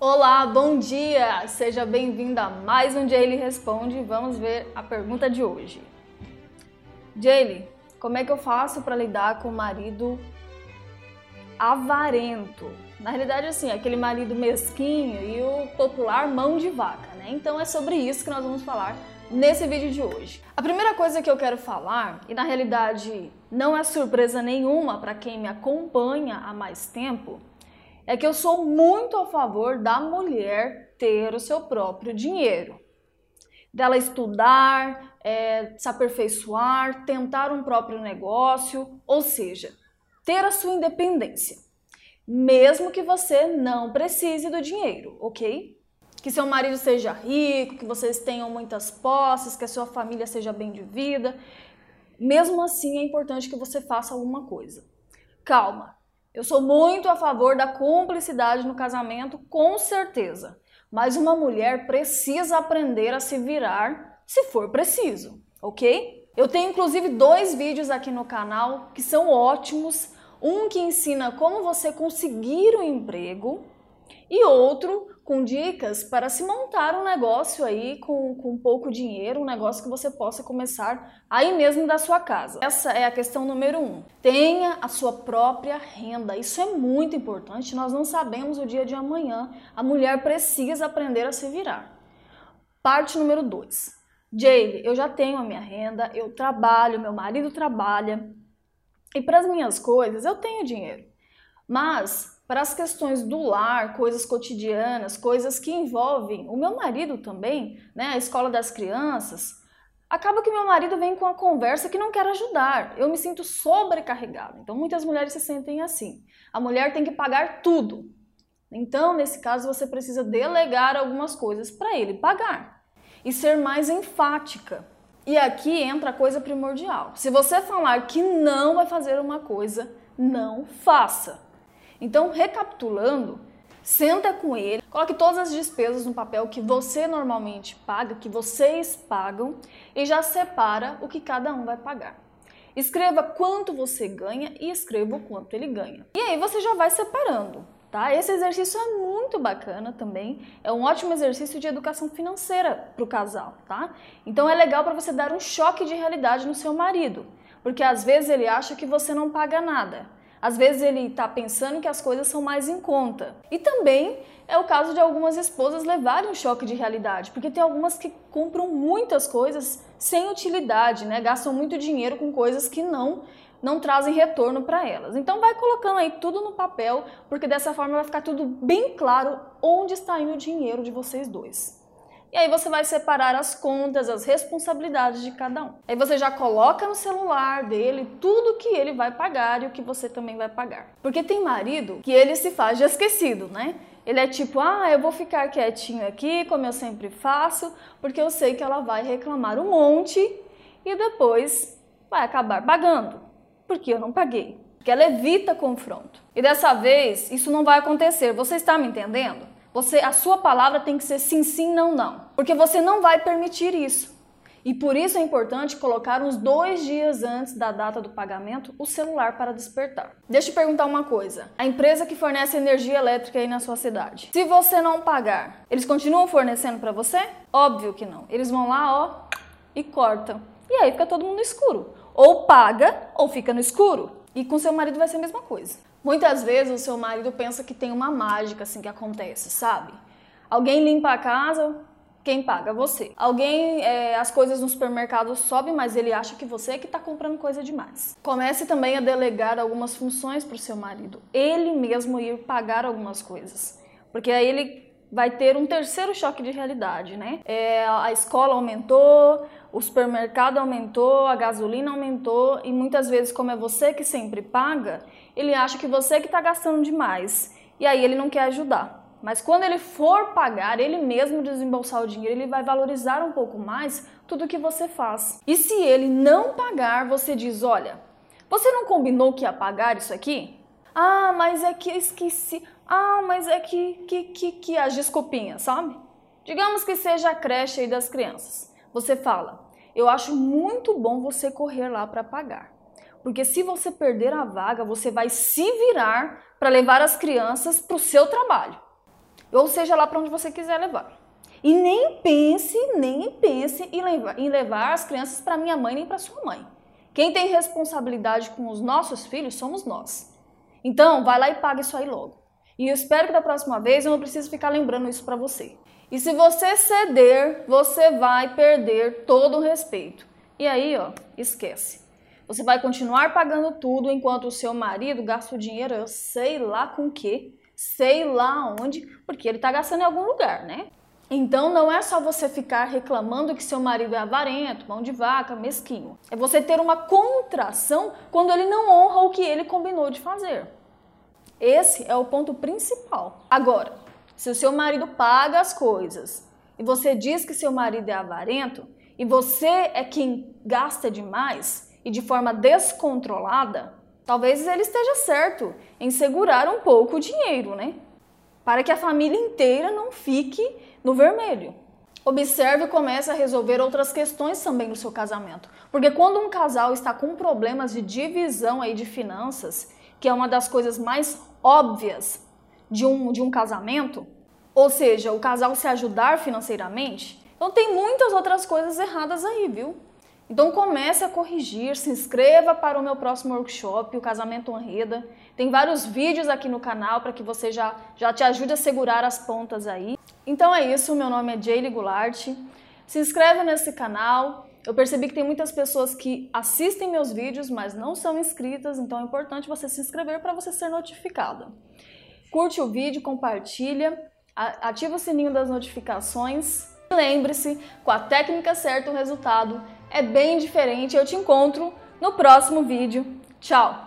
Olá, bom dia! Seja bem-vindo a mais um Jaylee Responde. Vamos ver a pergunta de hoje. Jaylee, como é que eu faço para lidar com o marido avarento? Na realidade, assim, aquele marido mesquinho e o popular mão de vaca, né? Então é sobre isso que nós vamos falar nesse vídeo de hoje. A primeira coisa que eu quero falar, e na realidade não é surpresa nenhuma para quem me acompanha há mais tempo, é que eu sou muito a favor da mulher ter o seu próprio dinheiro. Dela estudar, é, se aperfeiçoar, tentar um próprio negócio, ou seja, ter a sua independência. Mesmo que você não precise do dinheiro, ok? Que seu marido seja rico, que vocês tenham muitas posses, que a sua família seja bem de vida. Mesmo assim, é importante que você faça alguma coisa. Calma, eu sou muito a favor da cumplicidade no casamento, com certeza. Mas uma mulher precisa aprender a se virar se for preciso, ok? Eu tenho inclusive dois vídeos aqui no canal que são ótimos. Um que ensina como você conseguir um emprego e outro com dicas para se montar um negócio aí com, com pouco dinheiro, um negócio que você possa começar aí mesmo da sua casa. Essa é a questão número um. Tenha a sua própria renda. Isso é muito importante. Nós não sabemos o dia de amanhã. A mulher precisa aprender a se virar. Parte número dois. Jaylee, eu já tenho a minha renda, eu trabalho, meu marido trabalha, e para as minhas coisas eu tenho dinheiro. Mas para as questões do lar, coisas cotidianas, coisas que envolvem o meu marido também, né, a escola das crianças, acaba que meu marido vem com a conversa que não quer ajudar. Eu me sinto sobrecarregada. Então muitas mulheres se sentem assim. A mulher tem que pagar tudo. Então, nesse caso, você precisa delegar algumas coisas para ele pagar e ser mais enfática. E aqui entra a coisa primordial. Se você falar que não vai fazer uma coisa, não faça. Então, recapitulando, senta com ele, coloque todas as despesas no papel que você normalmente paga, que vocês pagam, e já separa o que cada um vai pagar. Escreva quanto você ganha e escreva o quanto ele ganha. E aí você já vai separando, tá? Esse exercício é muito bacana também, é um ótimo exercício de educação financeira para o casal, tá? Então é legal para você dar um choque de realidade no seu marido, porque às vezes ele acha que você não paga nada. Às vezes ele está pensando que as coisas são mais em conta. E também é o caso de algumas esposas levarem um choque de realidade, porque tem algumas que compram muitas coisas sem utilidade, né? Gastam muito dinheiro com coisas que não não trazem retorno para elas. Então vai colocando aí tudo no papel, porque dessa forma vai ficar tudo bem claro onde está indo o dinheiro de vocês dois. E aí você vai separar as contas, as responsabilidades de cada um. Aí você já coloca no celular dele tudo que ele vai pagar e o que você também vai pagar. Porque tem marido que ele se faz de esquecido, né? Ele é tipo, ah, eu vou ficar quietinho aqui, como eu sempre faço, porque eu sei que ela vai reclamar um monte e depois vai acabar pagando, porque eu não paguei. Porque ela evita confronto. E dessa vez, isso não vai acontecer. Você está me entendendo? Você, a sua palavra tem que ser sim, sim, não, não. Porque você não vai permitir isso. E por isso é importante colocar uns dois dias antes da data do pagamento o celular para despertar. Deixa eu perguntar uma coisa: a empresa que fornece energia elétrica aí na sua cidade, se você não pagar, eles continuam fornecendo para você? Óbvio que não. Eles vão lá, ó, e cortam. E aí fica todo mundo escuro. Ou paga ou fica no escuro. E com seu marido vai ser a mesma coisa. Muitas vezes o seu marido pensa que tem uma mágica assim que acontece, sabe? Alguém limpa a casa, quem paga? Você. Alguém, é, as coisas no supermercado sobem, mas ele acha que você é que está comprando coisa demais. Comece também a delegar algumas funções para o seu marido. Ele mesmo ir pagar algumas coisas. Porque aí ele vai ter um terceiro choque de realidade, né? É, a escola aumentou, o supermercado aumentou, a gasolina aumentou e muitas vezes, como é você que sempre paga, ele acha que você que está gastando demais e aí ele não quer ajudar. Mas quando ele for pagar, ele mesmo desembolsar o dinheiro, ele vai valorizar um pouco mais tudo que você faz. E se ele não pagar, você diz: olha, você não combinou que ia pagar isso aqui? Ah, mas é que esqueci. Ah, mas é que, que, que, que as desculpinhas, sabe? Digamos que seja a creche aí das crianças. Você fala, eu acho muito bom você correr lá para pagar. Porque se você perder a vaga, você vai se virar para levar as crianças para o seu trabalho. ou seja lá para onde você quiser levar. E nem pense, nem pense em levar, em levar as crianças para minha mãe nem para sua mãe. Quem tem responsabilidade com os nossos filhos somos nós. Então, vai lá e paga isso aí logo. E eu espero que da próxima vez eu não precise ficar lembrando isso para você. E se você ceder, você vai perder todo o respeito. E aí, ó, esquece. Você vai continuar pagando tudo enquanto o seu marido gasta o dinheiro, eu sei lá com que, sei lá onde, porque ele tá gastando em algum lugar, né? Então não é só você ficar reclamando que seu marido é avarento, mão de vaca, mesquinho. É você ter uma contração quando ele não honra o que ele combinou de fazer. Esse é o ponto principal. Agora, se o seu marido paga as coisas e você diz que seu marido é avarento e você é quem gasta demais e de forma descontrolada, talvez ele esteja certo em segurar um pouco o dinheiro, né? Para que a família inteira não fique no vermelho. Observe e comece a resolver outras questões também no seu casamento. Porque quando um casal está com problemas de divisão aí de finanças, que é uma das coisas mais óbvias de um, de um casamento, ou seja, o casal se ajudar financeiramente, então tem muitas outras coisas erradas aí, viu? Então comece a corrigir, se inscreva para o meu próximo workshop, o Casamento Honreda. Tem vários vídeos aqui no canal para que você já, já te ajude a segurar as pontas aí. Então é isso, meu nome é Jaylee Goulart. Se inscreve nesse canal. Eu percebi que tem muitas pessoas que assistem meus vídeos, mas não são inscritas, então é importante você se inscrever para você ser notificada. Curte o vídeo, compartilha, ativa o sininho das notificações. Lembre-se, com a técnica certa o resultado é bem diferente. Eu te encontro no próximo vídeo. Tchau!